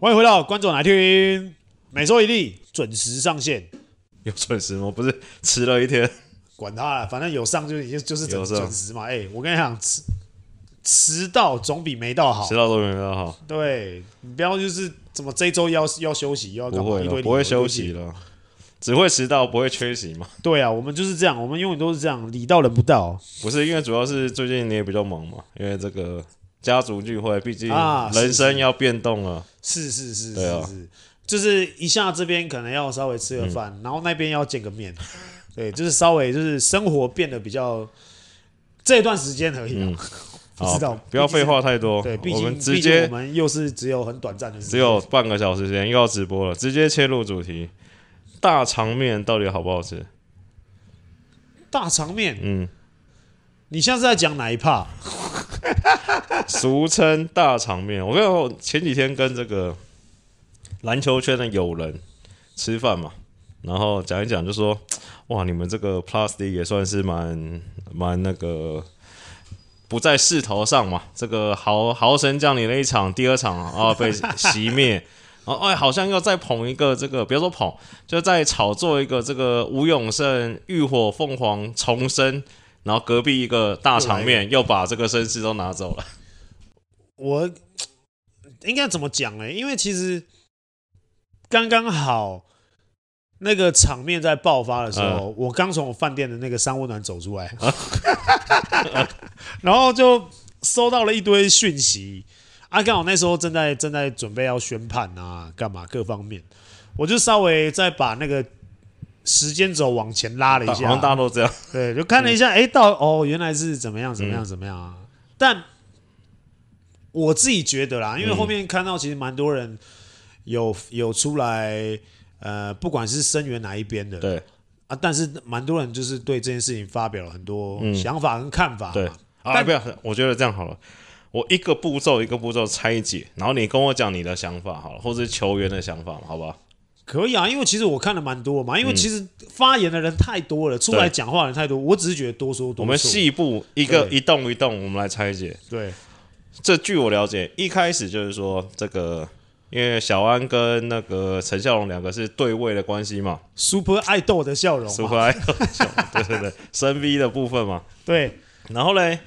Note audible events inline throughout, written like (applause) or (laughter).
欢迎回到观众来听，每周一例准时上线。有准时吗？不是迟了一天，管他了，反正有上就已经就是准准时嘛。哎、欸，我跟你讲，迟迟到总比没到好，迟到总比没到好。对，你不要就是怎么这周要要休息，又要干嘛？不会，不会休息了，只会迟到，不会缺席嘛。对啊，我们就是这样，我们永远都是这样，礼到人不到。不是因为主要是最近你也比较忙嘛，因为这个。家族聚会，毕竟人生要变动了。是是是是是，就是一下这边可能要稍微吃个饭，然后那边要见个面，对，就是稍微就是生活变得比较这段时间而已。嗯，(laughs) 不知道，不要废话太多。对，毕竟直接我们又是只有很短暂的时间，只有半个小时时间又要直播了，直接切入主题。大肠面到底好不好吃？大肠面，嗯，你现在是在讲哪一趴俗称大场面。我跟你说，前几天跟这个篮球圈的友人吃饭嘛，然后讲一讲，就说：哇，你们这个 Plus 也算是蛮蛮那个不在势头上嘛。这个豪豪神降临了一场，第二场啊被熄灭，(laughs) 然后哎，好像要再捧一个这个，别说捧，就再炒作一个这个吴永胜浴火凤凰重生。然后隔壁一个大场面又把这个绅士都拿走了。我应该怎么讲呢？因为其实刚刚好那个场面在爆发的时候，嗯、我刚从我饭店的那个三温暖走出来，啊、(laughs) 然后就收到了一堆讯息。啊，刚好那时候正在正在准备要宣判啊，干嘛各方面，我就稍微再把那个。时间轴往前拉了一下，好像大家都这样。对，就看了一下，哎、嗯，到哦，原来是怎么样，怎么样，怎么样啊？嗯、但我自己觉得啦，因为后面看到其实蛮多人有有出来，呃，不管是声援哪一边的，对啊，但是蛮多人就是对这件事情发表了很多想法跟看法。对，啊，不要，我觉得这样好了，我一个步骤一个步骤拆解，然后你跟我讲你的想法好了，或者是球员的想法，好不好？可以啊，因为其实我看的蛮多嘛，因为其实发言的人太多了，嗯、出来讲话的人太多，我只是觉得多说多说。我们细部一个一动一动，我们来拆解。对，这据我了解，一开始就是说这个，因为小安跟那个陈孝龙两个是对位的关系嘛，Super 爱豆的笑容，Super 爱豆的笑容，对对对，深 V 的部分嘛。(laughs) 对，然后嘞。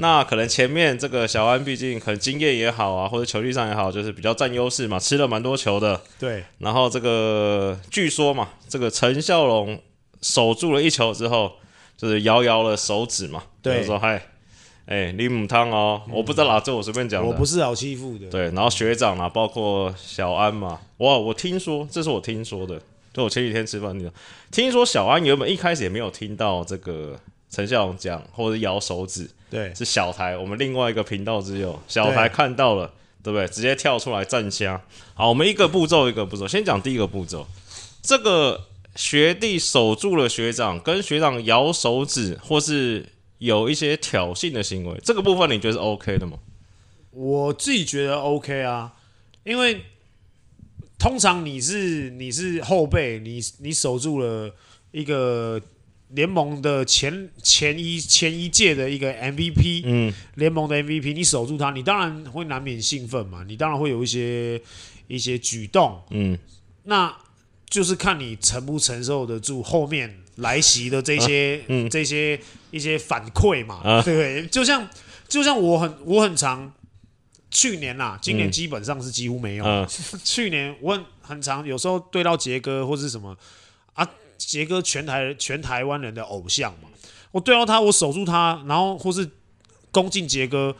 那可能前面这个小安毕竟可能经验也好啊，或者球技上也好，就是比较占优势嘛，吃了蛮多球的。对。然后这个据说嘛，这个陈孝龙守住了一球之后，就是摇摇了手指嘛，对，说嗨，哎，你母汤哦，我不知道啦，这我随便讲的。我不是好欺负的。对，然后学长啊，包括小安嘛，哇，我听说，这是我听说的，就我前几天吃饭听听说小安原本一开始也没有听到这个。陈孝龙讲，或者摇手指，对，是小台，我们另外一个频道只有，小台看到了，对，对不对？直接跳出来站枪。好，我们一个步骤一个步骤，先讲第一个步骤。这个学弟守住了学长，跟学长摇手指，或是有一些挑衅的行为，这个部分你觉得是 OK 的吗？我自己觉得 OK 啊，因为通常你是你是后辈，你你守住了一个。联盟的前前一前一届的一个 MVP，嗯，联盟的 MVP，你守住他，你当然会难免兴奋嘛，你当然会有一些一些举动，嗯，那就是看你承不承受得住后面来袭的这些、啊嗯、这些一些反馈嘛，啊、对不对？就像就像我很我很常去年呐，今年基本上是几乎没有，(laughs) 去年我很很常有时候对到杰哥或是什么啊。杰哥全台全台湾人的偶像嘛，我对到他，我守住他，然后或是恭敬杰哥，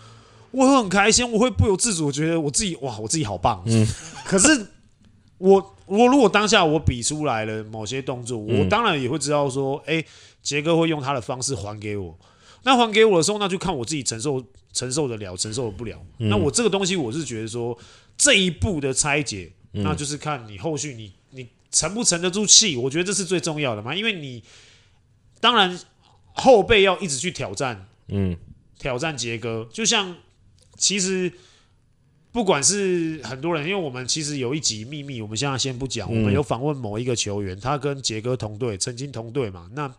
我会很开心，我会不由自主我觉得我自己哇，我自己好棒。嗯，可是我我如果当下我比出来了某些动作，我当然也会知道说，哎、欸，杰哥会用他的方式还给我。那还给我的时候，那就看我自己承受承受得了，承受不了。那我这个东西，我是觉得说这一步的拆解，那就是看你后续你。沉不沉得住气？我觉得这是最重要的嘛，因为你当然后辈要一直去挑战，嗯，挑战杰哥。就像其实不管是很多人，因为我们其实有一集秘密，我们现在先不讲。我们有访问某一个球员，他跟杰哥同队，曾经同队嘛，那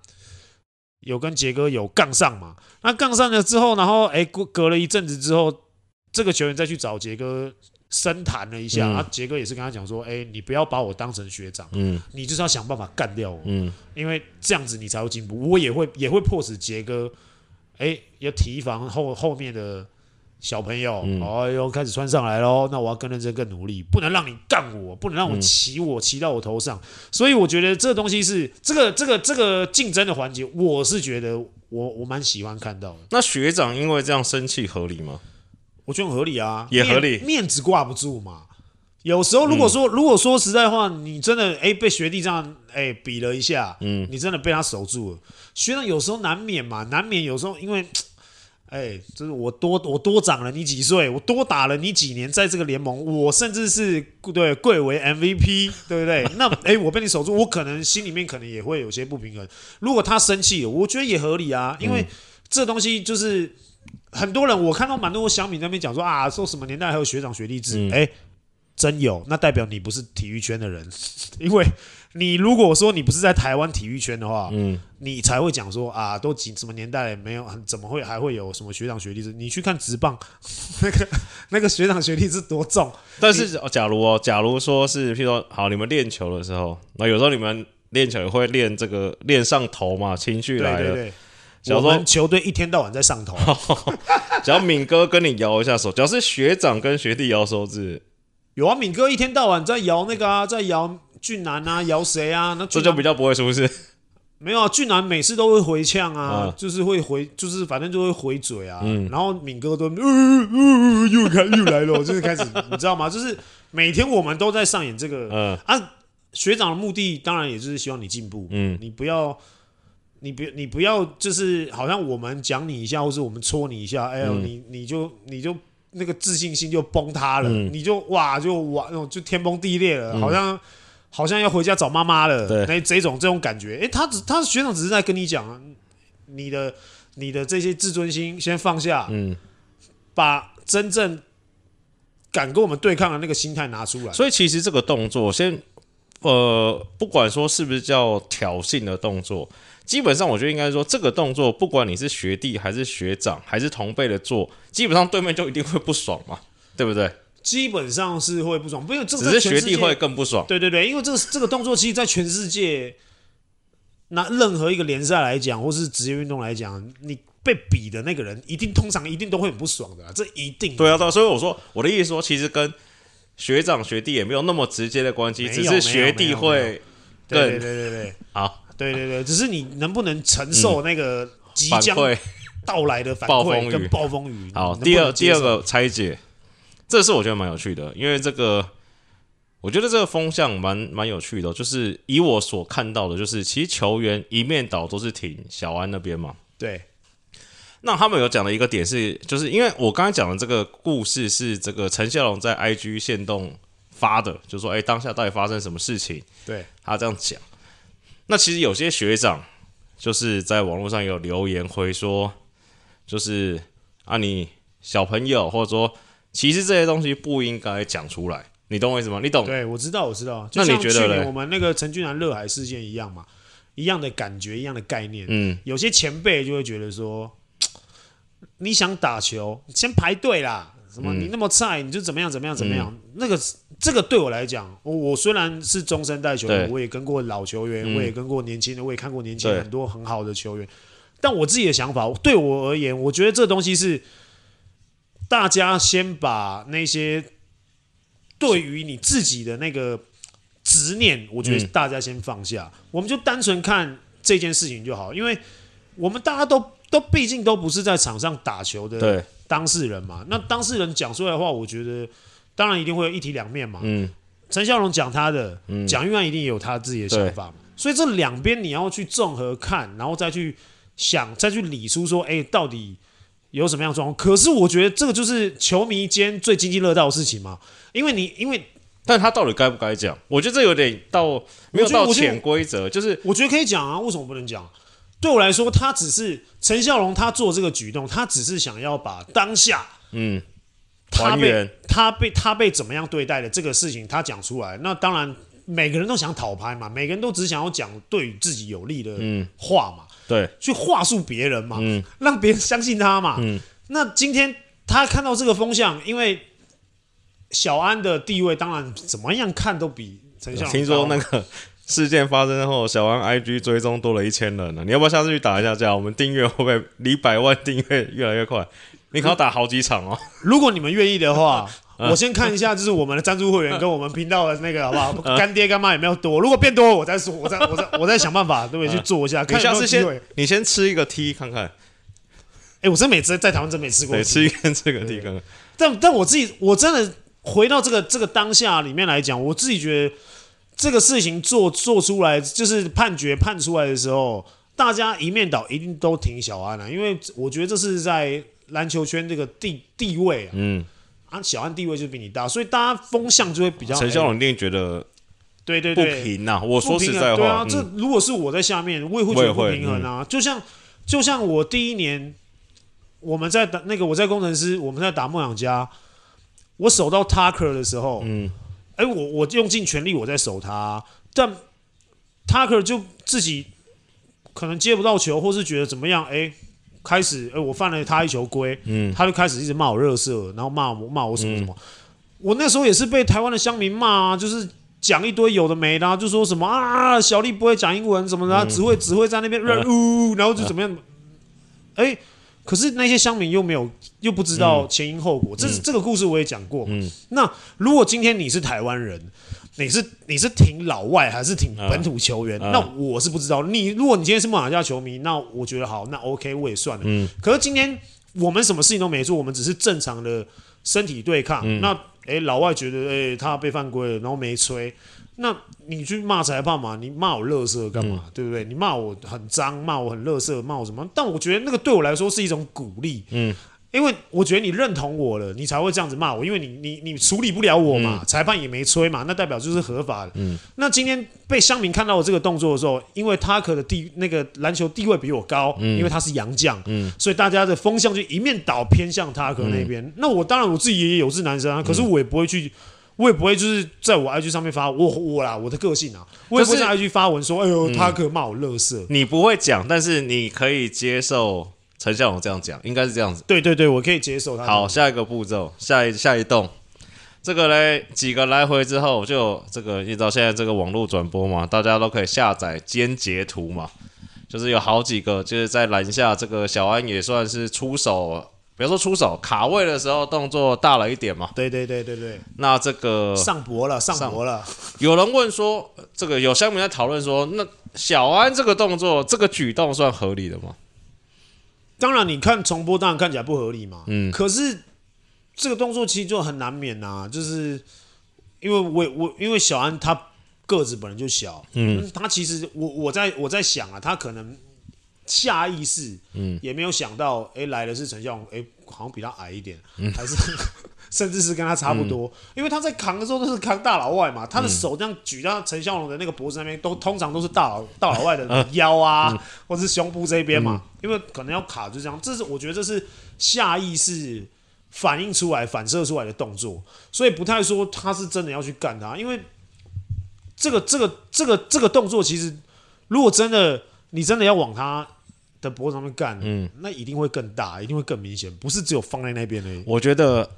有跟杰哥有杠上嘛？那杠上了之后，然后哎，隔隔了一阵子之后，这个球员再去找杰哥深谈了一下，嗯、然后杰哥也是跟他讲说：“哎、欸，你不要把我当成学长，嗯，你就是要想办法干掉我，嗯，因为这样子你才会进步。我也会也会迫使杰哥，哎、欸，要提防后后面的小朋友，嗯、哦哟开始穿上来喽，那我要更认真、更努力，不能让你干我，不能让我骑我骑、嗯、到我头上。所以我觉得这个东西是这个这个这个竞争的环节，我是觉得我我蛮喜欢看到的。那学长因为这样生气合理吗？”我觉得很合理啊，也合理，面，面子挂不住嘛。有时候如果说、嗯、如果说实在话，你真的哎被学弟这样哎比了一下，嗯，你真的被他守住了。学长有时候难免嘛，难免有时候因为 (tsk) 哎，就是我多我多长了你几岁，我多打了你几年，在这个联盟，我甚至是对贵为 MVP，对不对？(laughs) 那哎我被你守住，我可能心里面可能也会有些不平衡。如果他生气，我觉得也合理啊，因为这东西就是。很多人，我看到蛮多乡民在那边讲说啊，说什么年代还有学长学弟制？哎、嗯欸，真有，那代表你不是体育圈的人，(laughs) 因为你如果说你不是在台湾体育圈的话，嗯，你才会讲说啊，都几什么年代没有，怎么会还会有什么学长学弟制？你去看直棒，(laughs) 那个那个学长学弟制多重？但是假如哦，假如说是，譬如说，好，你们练球的时候，那有时候你们练球也会练这个练上头嘛，情绪来了。对对对我们球队一天到晚在上头，(laughs) 只要敏哥跟你摇一下手，只要是学长跟学弟摇手指，有啊，敏哥一天到晚在摇那个啊，在摇俊男啊，摇谁啊？那这就比较不会是不是？没有啊，俊男每次都会回呛啊，嗯、就是会回，就是反正就会回嘴啊。嗯、然后敏哥都，呃呃、又开又来了，(laughs) 就是开始，你知道吗？就是每天我们都在上演这个，嗯啊，学长的目的当然也就是希望你进步，嗯，你不要。你别，你不要，就是好像我们讲你一下，或是我们戳你一下，哎呦，嗯、你你就你就那个自信心就崩塌了，嗯、你就哇就哇那种就天崩地裂了，嗯、好像好像要回家找妈妈了，对。那这种这种感觉，哎、欸，他只他学长只是在跟你讲，你的你的这些自尊心先放下，嗯，把真正敢跟我们对抗的那个心态拿出来。所以其实这个动作，先呃，不管说是不是叫挑衅的动作。基本上，我觉得应该说，这个动作，不管你是学弟还是学长还是同辈的做，基本上对面就一定会不爽嘛，(laughs) 对不对？基本上是会不爽，不因为这个只是学弟会更不爽。对对对，因为这个这个动作，其实，在全世界拿任何一个联赛来讲，或是职业运动来讲，你被比的那个人，一定通常一定都会很不爽的，这一定。对啊，对啊，所以我说我的意思说，其实跟学长学弟也没有那么直接的关系，只是学弟会对对对对对，好。对对对，只是你能不能承受那个即将到来的反馈跟暴风雨？好，第二第二个拆解，这是我觉得蛮有趣的，因为这个我觉得这个风向蛮蛮有趣的，就是以我所看到的，就是其实球员一面倒都是挺小安那边嘛。对，那他们有讲的一个点是，就是因为我刚才讲的这个故事是这个陈孝龙在 IG 线动发的，就是说哎，当下到底发生什么事情？对，他这样讲。那其实有些学长就是在网络上有留言回说，就是啊，你小朋友或者说，其实这些东西不应该讲出来，你懂我意思吗？你懂？对，我知道，我知道。那你觉得呢？就像去年我们那个陈俊南热海事件一样嘛，一样的感觉，一样的概念。嗯，有些前辈就会觉得说，(tsk) 你想打球，先排队啦。什么？你那么菜，你就怎么样？怎么样？怎么样？嗯、那个，这个对我来讲，我我虽然是中生代球员，我也跟过老球员，嗯、我也跟过年轻的，我也看过年轻很多很好的球员。但我自己的想法，对我而言，我觉得这东西是大家先把那些对于你自己的那个执念，我觉得大家先放下，嗯、我们就单纯看这件事情就好，因为我们大家都都毕竟都不是在场上打球的。对。当事人嘛，那当事人讲出来的话，我觉得当然一定会有一体两面嘛。嗯，陈孝龙讲他的，蒋玉安一定也有他自己的想法嘛。所以这两边你要去综合看，然后再去想，再去理出说，哎、欸，到底有什么样的状况？可是我觉得这个就是球迷间最津津乐道的事情嘛。因为你，因为，但他到底该不该讲？我觉得这有点到没有到潜规则，就是我觉得可以讲啊，为什么不能讲？对我来说，他只是陈孝龙，他做这个举动，他只是想要把当下，嗯，他被他被他被怎么样对待的这个事情，他讲出来。那当然，每个人都想讨拍嘛，每个人都只想要讲对自己有利的话嘛，对，去话术别人嘛，嗯让别人相信他嘛。嗯那今天他看到这个风向，因为小安的地位，当然怎么样看都比陈孝龙。听说那个事件发生后，小安 IG 追踪多了一千人了，你要不要下次去打一下架？我们订阅会不会离百万订阅越来越快？你可能要打好几场哦。如果你们愿意的话。(laughs) 我先看一下，就是我们的赞助会员跟我们频道的那个好不好？干爹干妈有没有多？如果变多，我再说，我再 (laughs) 我再我再想办法，对不对？去做一下。看下次先，你先吃一个 T 看看。哎，我真没吃，在台湾真没吃过。对，吃一根这个 T 看看。但但我自己，我真的回到这个这个当下里面来讲，我自己觉得这个事情做做出来，就是判决判出来的时候，大家一面倒一定都挺小安了，因为我觉得这是在篮球圈这个地地位啊。嗯。啊，小安地位就比你大，所以大家风向就会比较。陈孝龙一定觉得，对对对，不平呐。我说实在话，对啊，这如果是我在下面，我也会觉得不平衡啊。就像就像我第一年，我们在打那个我在工程师，我们在打梦想家，我守到 Tucker 的时候，嗯，哎，我我用尽全力我在守他，但 Tucker 就自己可能接不到球，或是觉得怎么样，哎。开始，哎，我犯了他一球规，嗯，他就开始一直骂我热色，然后骂我骂我什么什么。嗯、我那时候也是被台湾的乡民骂啊，就是讲一堆有的没的、啊，就说什么啊，小丽不会讲英文什么的，嗯、只会只会在那边呜、嗯，然后就怎么样。哎、嗯，可是那些乡民又没有，又不知道前因后果。嗯、这是这个故事我也讲过。嗯，那如果今天你是台湾人。你是你是挺老外还是挺本土球员？啊、那我是不知道。你如果你今天是马来西亚球迷，那我觉得好，那 OK 我也算了。嗯。可是今天我们什么事情都没做，我们只是正常的身体对抗。嗯、那诶、欸，老外觉得诶、欸，他被犯规了，然后没吹。那你去骂裁判嘛？你骂我垃圾干嘛？嗯、对不对？你骂我很脏，骂我很垃圾，骂我什么？但我觉得那个对我来说是一种鼓励。嗯。因为我觉得你认同我了，你才会这样子骂我。因为你你你处理不了我嘛，嗯、裁判也没吹嘛，那代表就是合法的。嗯，那今天被乡民看到我这个动作的时候，因为他可的地那个篮球地位比我高，嗯、因为他是洋将，嗯，所以大家的风向就一面倒偏向他可那边。嗯、那我当然我自己也有是男生啊，可是我也不会去，我也不会就是在我 IG 上面发我我啦我的个性啊，我也不会在 IG 发文说，哎呦，他可骂我垃圾。你不会讲，但是你可以接受。陈孝龙这样讲，应该是这样子。对对对，我可以接受他。好，下一个步骤，下一下一栋，这个嘞，几个来回之后，就这个你知道现在这个网络转播嘛，大家都可以下载兼截图嘛，就是有好几个，就是在篮下这个小安也算是出手，比如说出手卡位的时候动作大了一点嘛。对对对对对。那这个上博了，上博了。有人问说，这个有乡民在讨论说，那小安这个动作，这个举动算合理的吗？当然，你看重播，当然看起来不合理嘛。嗯。可是这个动作其实就很难免呐、啊，就是因为我我因为小安他个子本来就小，嗯，他其实我我在我在想啊，他可能下意识，嗯，也没有想到，哎、欸，来的是陈孝龙，哎、欸，好像比他矮一点，嗯、还是。甚至是跟他差不多，嗯、因为他在扛的时候都是扛大老外嘛，他的手这样举到陈孝龙的那个脖子那边，都通常都是大老 (laughs) 大老外的腰啊，嗯、或者是胸部这边嘛，嗯、因为可能要卡就这样，这是我觉得这是下意识反映出来、反射出来的动作，所以不太说他是真的要去干他，因为这个这个这个这个动作其实如果真的你真的要往他的脖子上面干，嗯，那一定会更大，一定会更明显，不是只有放在那边而已。我觉得。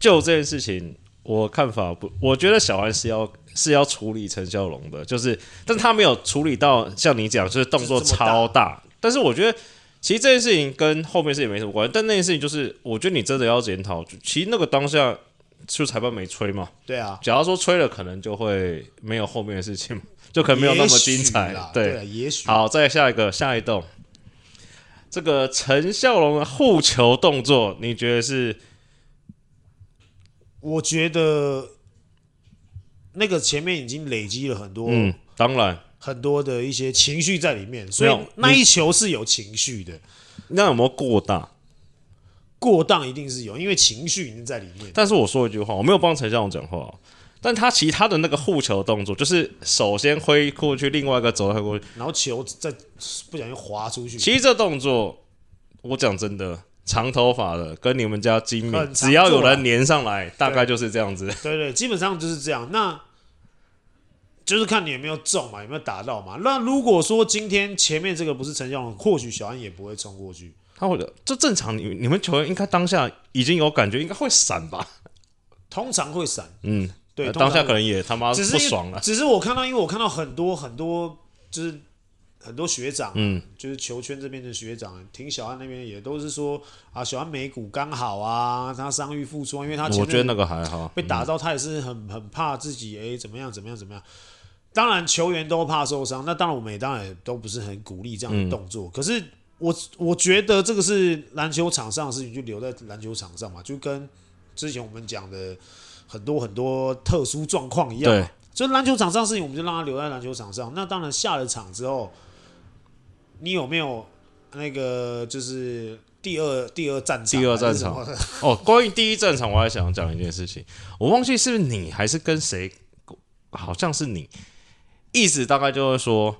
就这件事情，我看法不，我觉得小安是要是要处理陈小龙的，就是，但他没有处理到像你讲，就是动作超大。大但是我觉得，其实这件事情跟后面事情没什么关系。但那件事情就是，我觉得你真的要检讨，其实那个当下就裁判没吹嘛。对啊，假如说吹了，可能就会没有后面的事情，就可能没有那么精彩。对，对，也许。好，再下一个，下一动，这个陈孝龙的护球动作，你觉得是？我觉得那个前面已经累积了很多，嗯，当然很多的一些情绪在里面，所以那一球是有情绪的。那有没有过大？过当一定是有，因为情绪已经在里面。但是我说一句话，我没有帮陈孝龙讲话，但他其他的那个护球动作，就是首先挥过去，另外一个走过去，然后球再不小心滑出去。其实这动作，我讲真的。长头发的跟你们家精密，只要有人粘上来，大概就是这样子。对 (laughs) 对，基本上就是这样。那就是看你有没有中嘛，有没有打到嘛。那如果说今天前面这个不是陈孝龙，或许小安也不会冲过去。他会的，这正常。你你们球员应该当下已经有感觉，应该会闪吧？通常会闪，嗯，对，当下可能也他妈不爽了，只是我看到，因为我看到很多很多，就是很多学长，嗯，就是球圈这边的学长，挺小安那边也都是说啊，小安美股刚好啊，他伤愈复出，因为他前我觉得那个还好，被打到，他也是很很怕自己，哎、欸，怎么样怎么样怎么样。当然球员都怕受伤，那当然我们也当然也都不是很鼓励这样的动作。嗯、可是我我觉得这个是篮球场上的事情，就留在篮球场上嘛，就跟之前我们讲的很多很多特殊状况一样。对，所以篮球场上的事情，我们就让他留在篮球场上。那当然下了场之后，你有没有那个就是第二第二战场？第二战场哦，关于第一战场，我还想讲一件事情，我忘记是不是你还是跟谁，好像是你。意思大概就是说，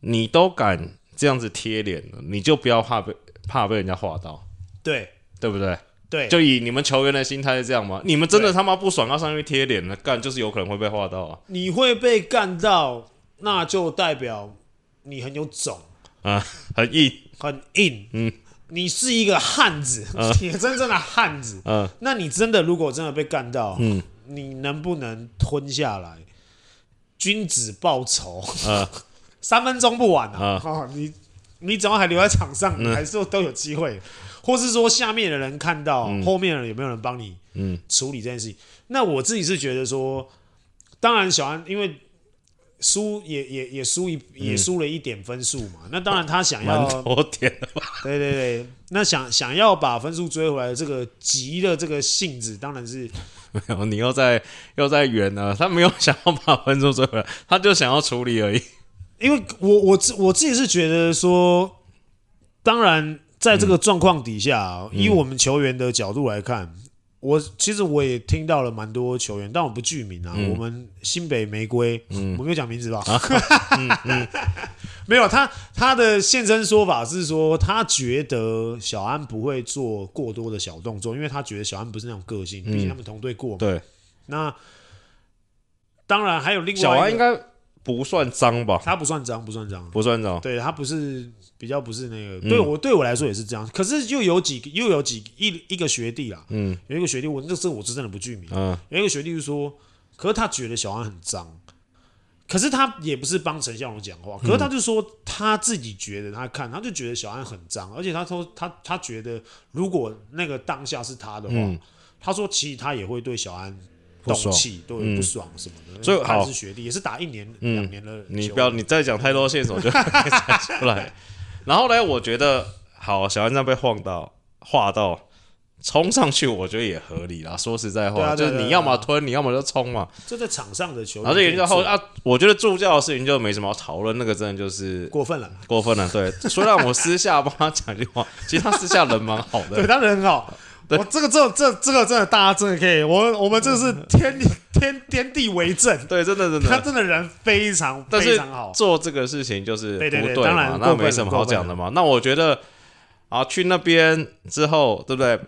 你都敢这样子贴脸了，你就不要怕被怕被人家画到，对对不对？对，就以你们球员的心态是这样吗？你们真的他妈不爽要上去贴脸了，干就是有可能会被画到啊！你会被干到，那就代表你很有种。啊，很硬，很硬，嗯，你是一个汉子，嗯、(laughs) 你真正的汉子，嗯，那你真的如果真的被干到，嗯，你能不能吞下来？君子报仇，呃、(laughs) 三分钟不晚啊！你你只要还留在场上，你还是都有机会，嗯、或是说下面的人看到，嗯、后面的人有没有人帮你嗯处理这件事情？嗯、那我自己是觉得说，当然小安因为输也也也输一也输了一点分数嘛，嗯、那当然他想要多点，对对对，那想想要把分数追回来，这个急的这个性子当然是。没有，你又在又在圆了。他没有想要把分数追回来，他就想要处理而已。因为我我自我自己是觉得说，当然在这个状况底下，嗯、以我们球员的角度来看，嗯、我其实我也听到了蛮多球员，但我不具名啊。嗯、我们新北玫瑰，嗯、我没有讲名字吧？(laughs) 没有，他他的现身说法是说，他觉得小安不会做过多的小动作，因为他觉得小安不是那种个性，毕竟他们同队过嘛。对，那当然还有另外小安应该不算脏吧？他不算脏，不算脏，不算脏。对，他不是比较不是那个，对我对我来说也是这样。可是又有几个又有几一一个学弟啦，嗯，有一个学弟，我那时候我是真的不具名，嗯，有一个学弟就说，可是他觉得小安很脏。可是他也不是帮陈孝荣讲话，可是他就说他自己觉得他看他就觉得小安很脏，而且他说他他觉得如果那个当下是他的话，嗯、他说其实他也会对小安动气，对不，不爽什么的。所以好是学弟，也是打一年两、嗯、年的。你不要你再讲太多线索就出来。(laughs) 然后呢，我觉得好，小安这样被晃到画到。冲上去，我觉得也合理啦。说实在话，就是你要么吞，你要么就冲嘛。这在场上的球员，然后研究后啊，我觉得助教的事情就没什么好讨论，那个真的就是过分了，过分了。对，虽然我私下帮他讲句话，其实他私下人蛮好的，(laughs) 对他人很好。我这个这这这个真的，大家真的可以，我我们这是天天天地为证。对，真的真的，他真的人非常非常好。做这个事情就是不对嘛，那没什么好讲的嘛。那我觉得啊，去那边之后，对不对？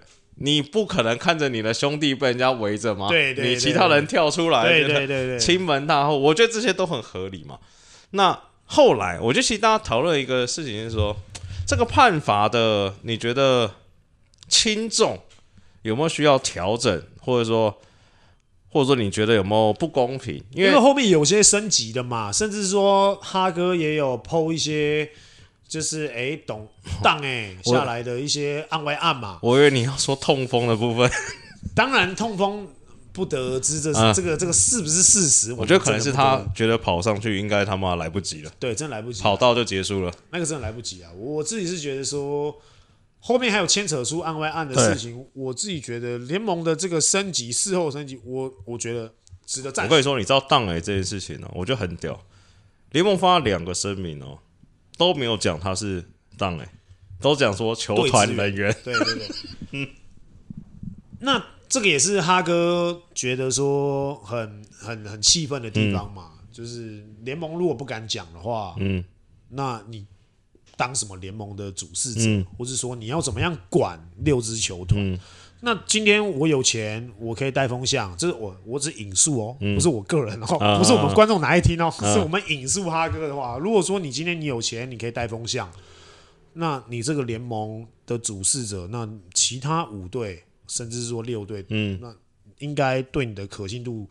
你不可能看着你的兄弟被人家围着吗？对对，对，你其他人跳出来，对对对对，亲门大户，我觉得这些都很合理嘛。那后来，我觉得其实大家讨论一个事情是说，这个判罚的，你觉得轻重有没有需要调整，或者说，或者说你觉得有没有不公平？因为，后面有些升级的嘛，甚至说哈哥也有 PO 一些。就是哎，懂 (laughs) 当哎下来的一些案外案嘛。我以为你要说痛风的部分，(laughs) 当然痛风不得而知，这是、嗯、这个这个是不是事实？我觉得可能是他觉得跑上去应该他妈来不及了。对，真来不及，跑道就结束了。那个真的来不及啊！我自己是觉得说，后面还有牵扯出案外案的事情，我自己觉得联盟的这个升级，事后升级，我我觉得值得赞。我跟你说，你知道当哎这件事情呢、喔，我觉得很屌。联盟发了两个声明哦、喔。都没有讲他是当哎，都讲说球团人员。对对对，嗯，(laughs) 那这个也是哈哥觉得说很很很气愤的地方嘛，嗯、就是联盟如果不敢讲的话，嗯，那你当什么联盟的主事者，嗯、或是说你要怎么样管六支球团？嗯。那今天我有钱，我可以带风向，这是我我只引述哦，不是我个人哦，不是我们观众哪一听哦，是我们引述哈哥的话。如果说你今天你有钱，你可以带风向，那你这个联盟的主事者，那其他五队甚至是说六队，嗯，那应该对你的可信度、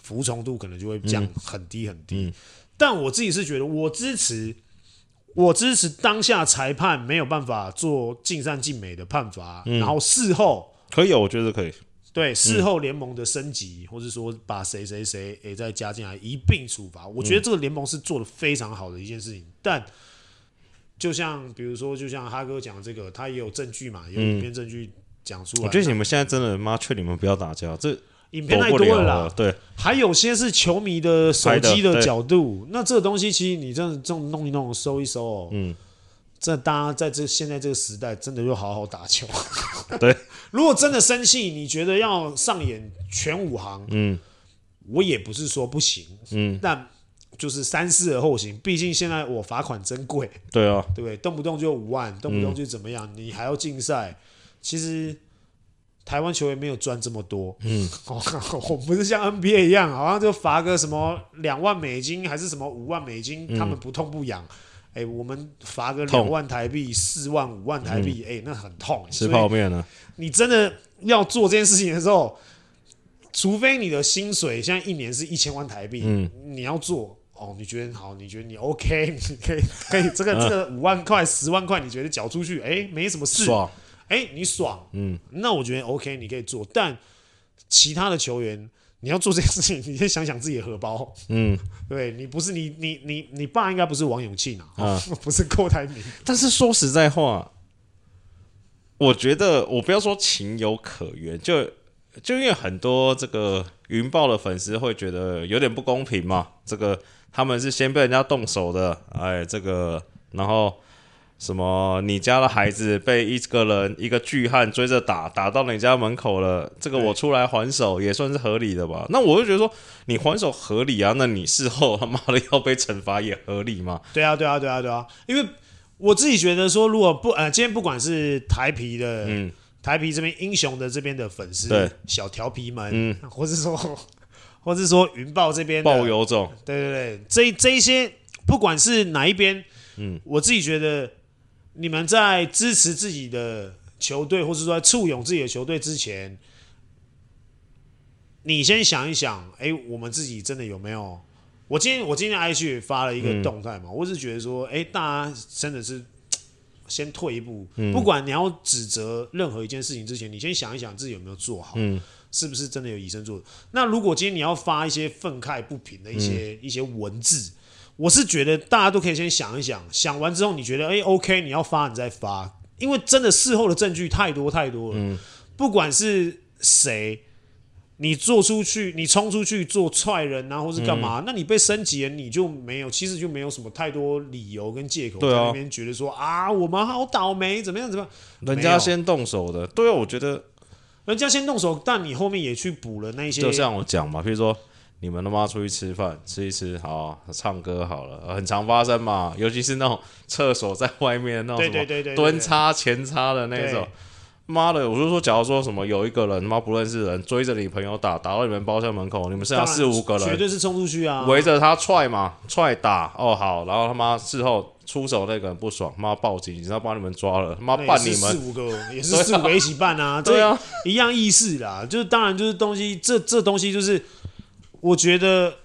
服从度可能就会降很低很低。嗯嗯、但我自己是觉得，我支持，我支持当下裁判没有办法做尽善尽美的判罚，嗯、然后事后可以，我觉得可以。对，事后联盟的升级，嗯、或者说把谁谁谁也再加进来一并处罚，我觉得这个联盟是做的非常好的一件事情。嗯、但就像比如说，就像哈哥讲的这个，他也有证据嘛，有影片证据讲出来。我觉得你们现在真的妈劝你们不要打架，这影片太多了啦。了对，还有些是球迷的手机的角度，那这个东西其实你真的这种弄一弄，搜一搜哦。嗯。这大家在这现在这个时代，真的就好好打球。(laughs) 对，(laughs) 如果真的生气，你觉得要上演全武行，嗯，我也不是说不行，嗯，但就是三思而后行。毕竟现在我罚款真贵，对啊，对不对？动不动就五万，动不动就怎么样，嗯、你还要禁赛。其实台湾球员没有赚这么多，嗯，(laughs) 我不是像 NBA 一样，好像就罚个什么两万美金还是什么五万美金，嗯、他们不痛不痒。哎、欸，我们罚个两万台币、四痛万、五万台币，哎、嗯欸，那很痛。吃泡面呢？你真的要做这件事情的时候，除非你的薪水现在一年是一千万台币，嗯，你要做哦，你觉得好，你觉得你 OK，你可以可以这个这个五万块、十万块，你觉得缴出去，哎、欸，没什么事，爽，哎、欸，你爽，嗯，那我觉得 OK，你可以做，但其他的球员。你要做这件事情，你先想想自己的荷包。嗯，对，你不是你你你你爸应该不是王永庆啊，啊不是郭台铭。但是说实在话，我觉得我不要说情有可原，就就因为很多这个云豹的粉丝会觉得有点不公平嘛。这个他们是先被人家动手的，哎，这个然后。什么？你家的孩子被一个人一个巨汉追着打，打到你家门口了。这个我出来还手也算是合理的吧？那我就觉得说，你还手合理啊？那你事后他妈的要被惩罚也合理吗？(laughs) 对啊，对啊，对啊，对啊！因为我自己觉得说，如果不呃，今天不管是台皮的，嗯，台皮这边英雄的这边的粉丝，对，小调皮们，嗯，或是说，(laughs) 或是说云豹这边豹有种，对对对，这这一些不管是哪一边，嗯，我自己觉得。你们在支持自己的球队，或者说在簇拥自己的球队之前，你先想一想，哎，我们自己真的有没有？我今天我今天 IG 也发了一个动态嘛，嗯、我是觉得说，哎，大家真的是 (tsk) 先退一步，嗯、不管你要指责任何一件事情之前，你先想一想自己有没有做好，嗯、是不是真的有以身作则？那如果今天你要发一些愤慨不平的一些、嗯、一些文字。我是觉得大家都可以先想一想，想完之后你觉得哎、欸、OK，你要发你再发，因为真的事后的证据太多太多了。嗯，不管是谁，你做出去，你冲出去做踹人啊，或是干嘛，嗯、那你被升级了，你就没有，其实就没有什么太多理由跟借口在那边觉得说啊，啊，我们好倒霉，怎么样怎么样？人家先动手的，对啊，我觉得人家先动手，但你后面也去补了那些，就像我讲嘛，比如说。你们他妈出去吃饭，吃一吃，好唱歌好了，很常发生嘛。尤其是那种厕所在外面那种什么蹲插前插的那种，妈的！我就说，假如说什么有一个人他妈不认识人追着你朋友打，打到你们包厢门口，你们剩下四五个人，绝对是冲出去啊，围着他踹嘛，踹打哦好，然后他妈事后出手那个人不爽，妈报警，然后把你们抓了，他妈办你们四五个 (laughs) 也是四五个一起办啊，对啊，一样意思啦，就是当然就是东西，这这东西就是。我觉得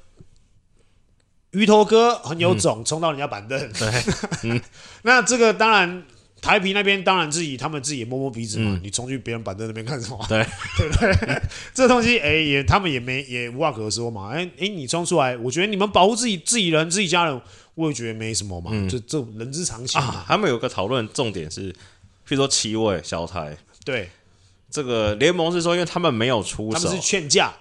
鱼头哥很有种，冲、嗯、到人家板凳。对，嗯、(laughs) 那这个当然台皮那边当然自己他们自己也摸摸鼻子嘛。嗯、你冲去别人板凳那边干什么？对，(laughs) 对不对？(laughs) 这东西哎、欸、也他们也没也无话可说嘛。哎、欸、哎、欸，你冲出来，我觉得你们保护自己自己人自己家人，我也觉得没什么嘛。嗯、就这人之常情。他们有个讨论重点是，譬如说七位小台，对这个联盟是说，因为他们没有出手，他们是劝架。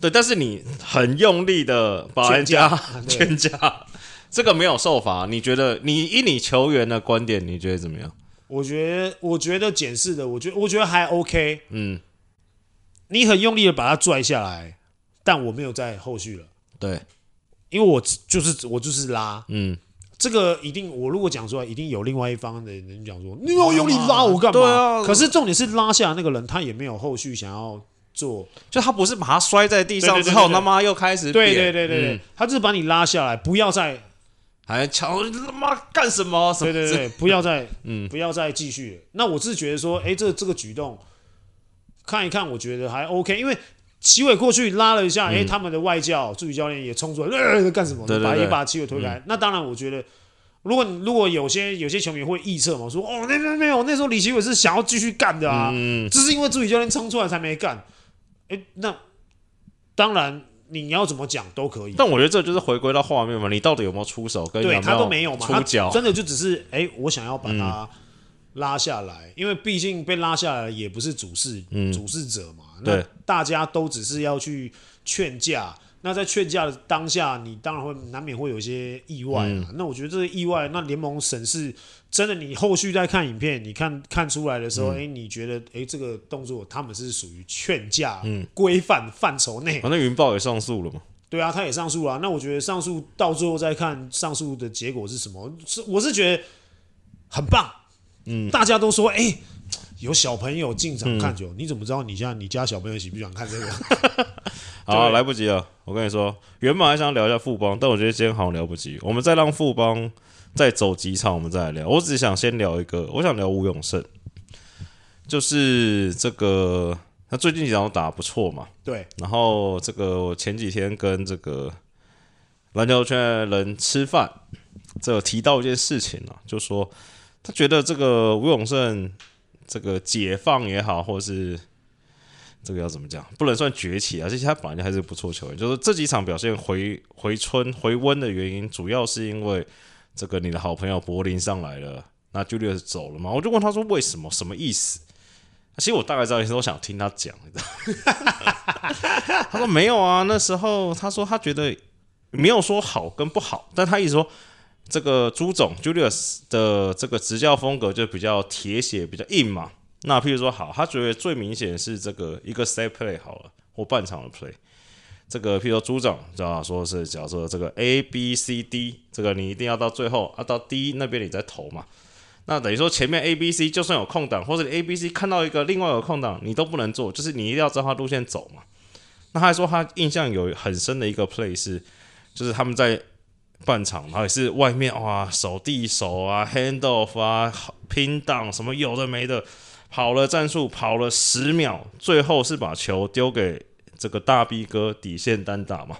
对，但是你很用力的把人家全家，(laughs) 这个没有受罚。你觉得你以你球员的观点，你觉得怎么样？我觉得，我觉得检视的，我觉得，我觉得还 OK。嗯，你很用力的把他拽下来，但我没有在后续了。对，因为我就是我就是拉。嗯，这个一定，我如果讲出来，一定有另外一方的人讲说，你要用力拉我干嘛？对啊。可是重点是拉下那个人，他也没有后续想要。做。就他不是把他摔在地上之后，他妈又开始对对对对对，他就是把你拉下来，不要再还瞧他妈干什么？对对对，不要再 (laughs) 嗯，不要再继续。那我是觉得说，哎，这这个举动看一看，我觉得还 OK，因为齐伟过去拉了一下，哎、嗯。欸，他们的外教助理教练也冲出来，呃，(laughs) 干什么？把也把齐伟推开。嗯、那当然，我觉得，如果如果有些有些球迷会臆测嘛，说哦，那边没有，那时候李奇伟是想要继续干的啊，嗯，只是因为助理教练冲出来才没干。哎、欸，那当然你要怎么讲都可以。但我觉得这就是回归到画面嘛，你到底有没有出手？跟有没有对他都没有嘛，出脚，真的就只是哎、欸，我想要把他。嗯拉下来，因为毕竟被拉下来也不是主事、嗯、主事者嘛。那大家都只是要去劝架。那在劝架的当下，你当然会难免会有一些意外啊。嗯、那我觉得这个意外，那联盟审视真的，你后续再看影片，你看看出来的时候，哎、嗯欸，你觉得哎、欸，这个动作他们是属于劝架规范范畴内。反正云豹也上诉了嘛。对啊，他也上诉了。那我觉得上诉到最后再看上诉的结果是什么？是我是觉得很棒。嗯，大家都说，哎、欸，有小朋友进场看球，嗯、你怎么知道你家你家小朋友喜不喜欢看这个？(laughs) (laughs) 好、啊，来不及了。我跟你说，原本还想聊一下富邦，但我觉得今天好像聊不及。我们再让富邦再走几场，我们再来聊。我只想先聊一个，我想聊吴永胜，就是这个他最近几场都打得不错嘛。对。然后这个我前几天跟这个篮球圈的人吃饭，这个提到一件事情啊，就说。他觉得这个吴永胜，这个解放也好，或是这个要怎么讲，不能算崛起啊。而且他本来就还是不错球员，就是这几场表现回回春回温的原因，主要是因为这个你的好朋友柏林上来了，那 Julius 走了嘛。我就问他说为什么，什么意思？其实我大概知道，其实我想听他讲。(laughs) 他说没有啊，那时候他说他觉得没有说好跟不好，但他一直说。这个朱总 Julius 的这个执教风格就比较铁血，比较硬嘛。那譬如说，好，他觉得最明显是这个一个 set play 好了，或半场的 play。这个譬如说朱总知道说是假设这个 A B C D，这个你一定要到最后啊，到 D 那边你再投嘛。那等于说前面 A B C 就算有空档，或者 A B C 看到一个另外有空档，你都不能做，就是你一定要照他路线走嘛。那他还说他印象有很深的一个 play 是，就是他们在。半场，然后也是外面哇，手递手啊，hand off 啊，拼档什么有的没的，跑了战术跑了十秒，最后是把球丢给这个大 B 哥底线单打嘛。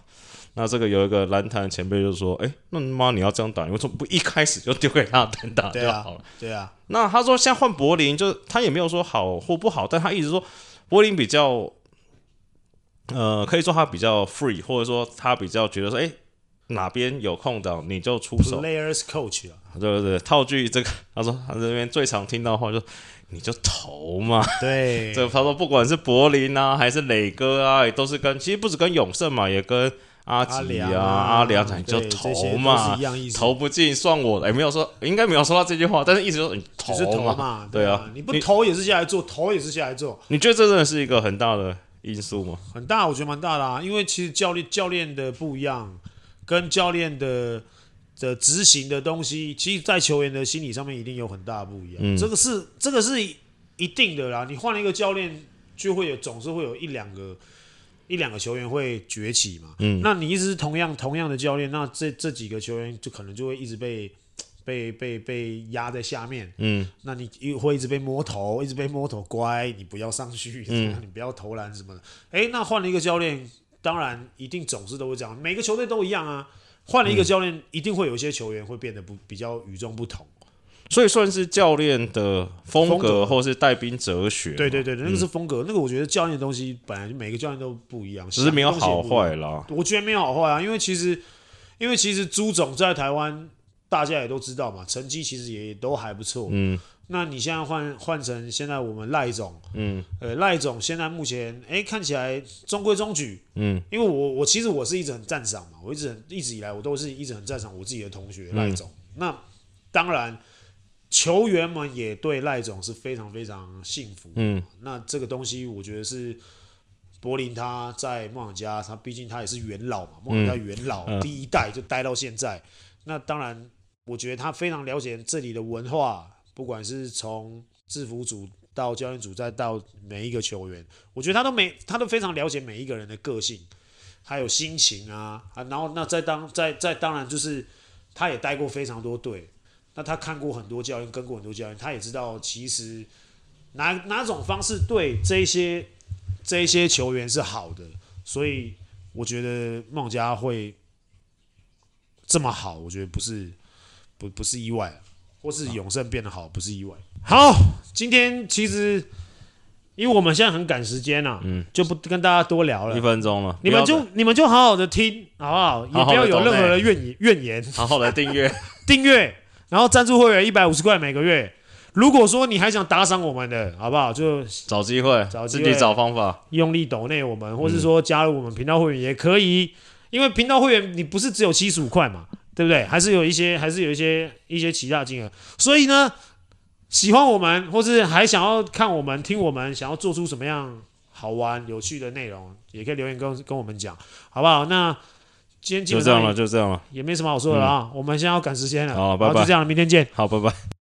那这个有一个篮坛前辈就说：“哎，那妈你要这样打，你为什么不一开始就丢给他单打就好了？”对啊。对啊，那他说现在换柏林，就他也没有说好或不好，但他一直说柏林比较，呃，可以说他比较 free，或者说他比较觉得说，哎。哪边有空档你就出手，Players Coach 啊，对对对，套句这个，他说他这边最常听到的话就你就投嘛，对，(laughs) 这个他说不管是柏林啊还是磊哥啊，也都是跟其实不止跟永胜嘛，也跟阿吉啊阿良讲、啊、你就投嘛，投不进算我的，也没有说应该没有说到这句话，但是一直说你投嘛，投嘛对，啊。对啊，你不投也是下来做，投也是下来做，你觉得这真的是一个很大的因素吗？很大，我觉得蛮大的啊，因为其实教练教练的不一样。跟教练的的执行的东西，其实，在球员的心理上面一定有很大的不一样。嗯、这个是这个是一定的啦。你换了一个教练，就会有总是会有一两个一两个球员会崛起嘛。嗯，那你一直是同样同样的教练，那这这几个球员就可能就会一直被被被被压在下面。嗯，那你会一直被摸头，一直被摸头，乖，你不要上去，嗯、(laughs) 你不要投篮什么的。哎，那换了一个教练。当然，一定总是都会这样。每个球队都一样啊。换了一个教练，一定会有一些球员会变得不比较与众不同。所以算是教练的风格，或是带兵哲学。对对对，那个是风格。那个我觉得教练的东西本来就每个教练都不一样，只是没有好坏啦。我觉得没有好坏啊，因为其实，因为其实朱总在台湾，大家也都知道嘛，成绩其实也都还不错。嗯。那你现在换换成现在我们赖总，嗯，呃，赖总现在目前哎看起来中规中矩，嗯，因为我我其实我是一直很赞赏嘛，我一直很一直以来我都是一直很赞赏我自己的同学赖总。嗯、那当然球员们也对赖总是非常非常幸福，嗯，那这个东西我觉得是柏林他在梦想家，他毕竟他也是元老嘛，梦想家元老、嗯、第一代就待到现在，那当然我觉得他非常了解这里的文化。不管是从制服组到教练组，再到每一个球员，我觉得他都没，他都非常了解每一个人的个性，还有心情啊啊，然后那再当再再当然就是，他也带过非常多队，那他看过很多教练，跟过很多教练，他也知道其实哪哪种方式对这些这些球员是好的，所以我觉得梦家会这么好，我觉得不是不不是意外，或是永胜变得好不是意外。好，今天其实因为我们现在很赶时间啊，嗯，就不跟大家多聊了，一分钟了，你们就你们就好好的听，好不好？也不要有任何的怨言怨言，好好的订阅订阅，然后赞助会员一百五十块每个月。如果说你还想打赏我们的，好不好？就找机会，找自己找方法，用力抖内我们，或是说加入我们频道会员也可以。嗯、因为频道会员你不是只有七十五块嘛，对不对？还是有一些，还是有一些一些其他金额。所以呢，喜欢我们，或是还想要看我们、听我们，想要做出什么样好玩、有趣的内容，也可以留言跟跟我们讲，好不好？那今天就这样了，就这样了，也没什么好说的啊。嗯、我们现在要赶时间了，好，拜拜，就这样了，明天见，好，拜拜。